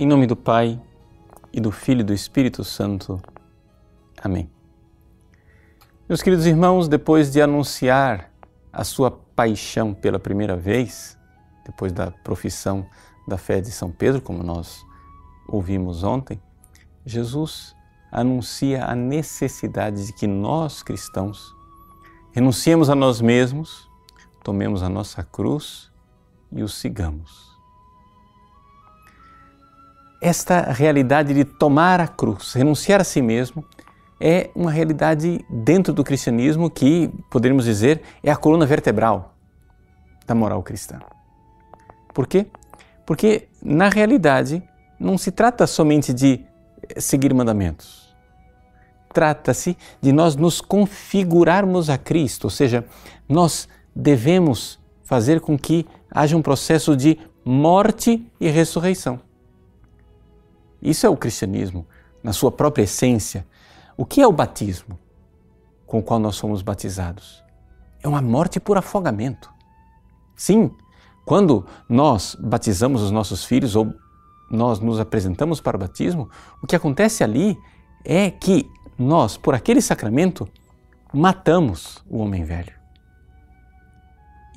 Em nome do Pai e do Filho e do Espírito Santo. Amém. Meus queridos irmãos, depois de anunciar a sua paixão pela primeira vez, depois da profissão da fé de São Pedro, como nós ouvimos ontem, Jesus anuncia a necessidade de que nós cristãos renunciemos a nós mesmos, tomemos a nossa cruz e o sigamos. Esta realidade de tomar a cruz, renunciar a si mesmo, é uma realidade dentro do cristianismo que, poderíamos dizer, é a coluna vertebral da moral cristã. Por quê? Porque, na realidade, não se trata somente de seguir mandamentos. Trata-se de nós nos configurarmos a Cristo, ou seja, nós devemos fazer com que haja um processo de morte e ressurreição. Isso é o cristianismo, na sua própria essência. O que é o batismo com o qual nós somos batizados? É uma morte por afogamento. Sim, quando nós batizamos os nossos filhos ou nós nos apresentamos para o batismo, o que acontece ali é que nós, por aquele sacramento, matamos o homem velho.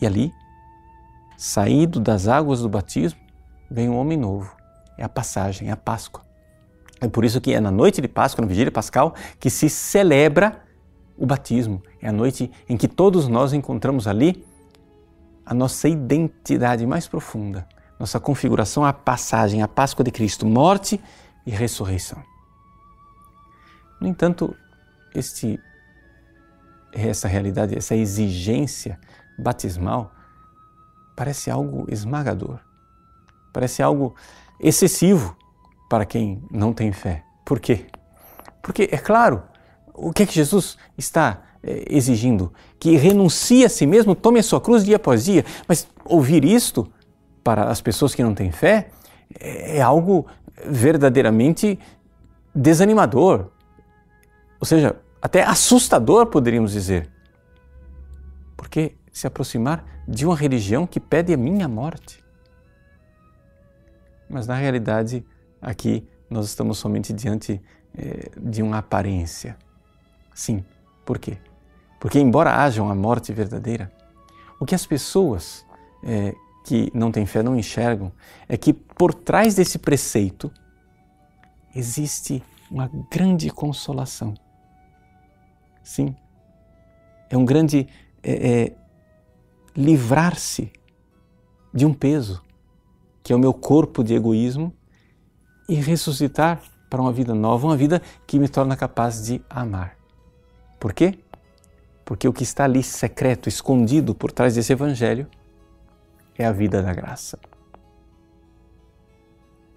E ali, saído das águas do batismo, vem um homem novo. É a passagem, é a Páscoa. É por isso que é na noite de Páscoa, na vigília pascal, que se celebra o batismo. É a noite em que todos nós encontramos ali a nossa identidade mais profunda, nossa configuração, a passagem, a Páscoa de Cristo, morte e ressurreição. No entanto, este, essa realidade, essa exigência batismal parece algo esmagador, parece algo excessivo para quem não tem fé. Por quê? Porque, é claro, o que é que Jesus está é, exigindo? Que renuncie a si mesmo, tome a sua cruz dia após dia. Mas ouvir isto para as pessoas que não têm fé é, é algo verdadeiramente desanimador, ou seja, até assustador, poderíamos dizer. Porque se aproximar de uma religião que pede a minha morte. Mas na realidade, aqui nós estamos somente diante eh, de uma aparência. Sim, por quê? Porque, embora haja uma morte verdadeira, o que as pessoas eh, que não têm fé não enxergam é que por trás desse preceito existe uma grande consolação Sim. É um grande é, é, livrar-se de um peso, que é o meu corpo de egoísmo, e ressuscitar para uma vida nova, uma vida que me torna capaz de amar. Por quê? Porque o que está ali secreto, escondido por trás desse evangelho, é a vida da graça.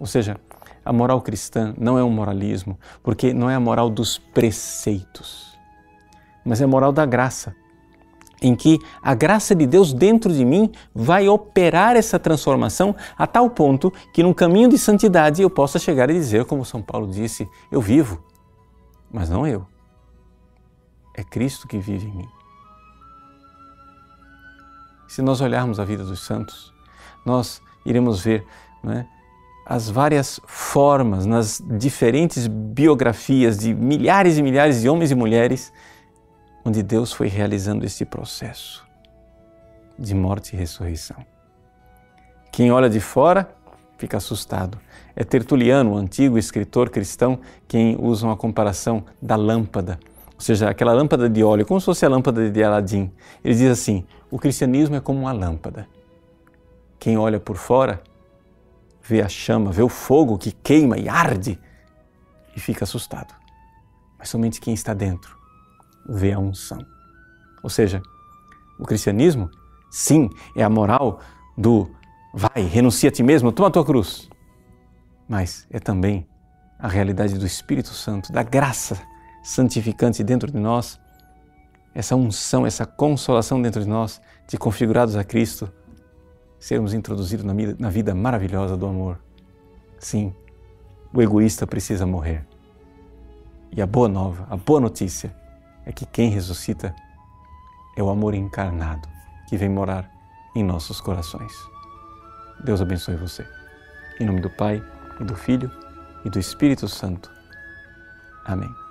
Ou seja, a moral cristã não é um moralismo, porque não é a moral dos preceitos mas é a moral da graça, em que a graça de Deus dentro de mim vai operar essa transformação a tal ponto que num caminho de santidade eu possa chegar e dizer, como São Paulo disse, eu vivo, mas não eu. É Cristo que vive em mim. Se nós olharmos a vida dos santos, nós iremos ver é, as várias formas nas diferentes biografias de milhares e milhares de homens e mulheres onde Deus foi realizando esse processo de morte e ressurreição. Quem olha de fora fica assustado. É Tertuliano, o antigo escritor cristão, quem usa uma comparação da lâmpada, ou seja, aquela lâmpada de óleo, como se fosse a lâmpada de Aladim. Ele diz assim: o cristianismo é como uma lâmpada. Quem olha por fora vê a chama, vê o fogo que queima e arde e fica assustado. Mas somente quem está dentro vê a unção. Ou seja, o cristianismo, sim, é a moral do vai, renuncia a ti mesmo, toma a tua cruz. Mas é também a realidade do Espírito Santo, da graça santificante dentro de nós, essa unção, essa consolação dentro de nós, de configurados a Cristo, sermos introduzidos na vida, maravilhosa do amor. Sim, o egoísta precisa morrer. E a boa nova, a boa notícia é que quem ressuscita é o amor encarnado que vem morar em nossos corações. Deus abençoe você. Em nome do Pai e do Filho e do Espírito Santo. Amém.